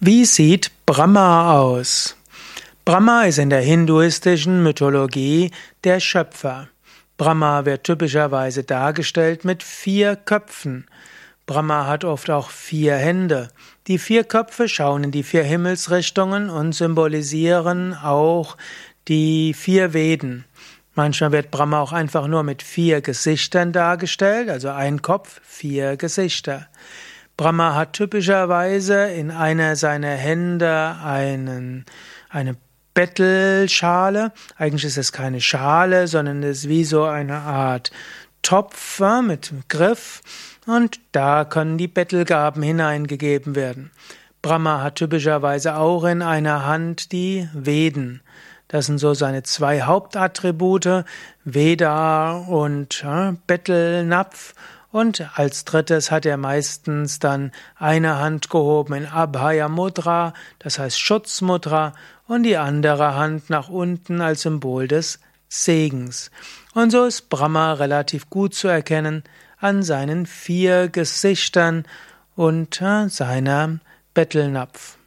Wie sieht Brahma aus? Brahma ist in der hinduistischen Mythologie der Schöpfer. Brahma wird typischerweise dargestellt mit vier Köpfen. Brahma hat oft auch vier Hände. Die vier Köpfe schauen in die vier Himmelsrichtungen und symbolisieren auch die vier Veden. Manchmal wird Brahma auch einfach nur mit vier Gesichtern dargestellt, also ein Kopf, vier Gesichter. Brahma hat typischerweise in einer seiner Hände einen, eine Bettelschale. Eigentlich ist es keine Schale, sondern es ist wie so eine Art Topf mit Griff und da können die Bettelgaben hineingegeben werden. Brahma hat typischerweise auch in einer Hand die Veden. Das sind so seine zwei Hauptattribute, Veda und ja, Bettelnapf. Und als drittes hat er meistens dann eine Hand gehoben in Abhaya Mudra, das heißt Schutzmudra, und die andere Hand nach unten als Symbol des Segens. Und so ist Brahma relativ gut zu erkennen an seinen vier Gesichtern und seiner Bettelnapf.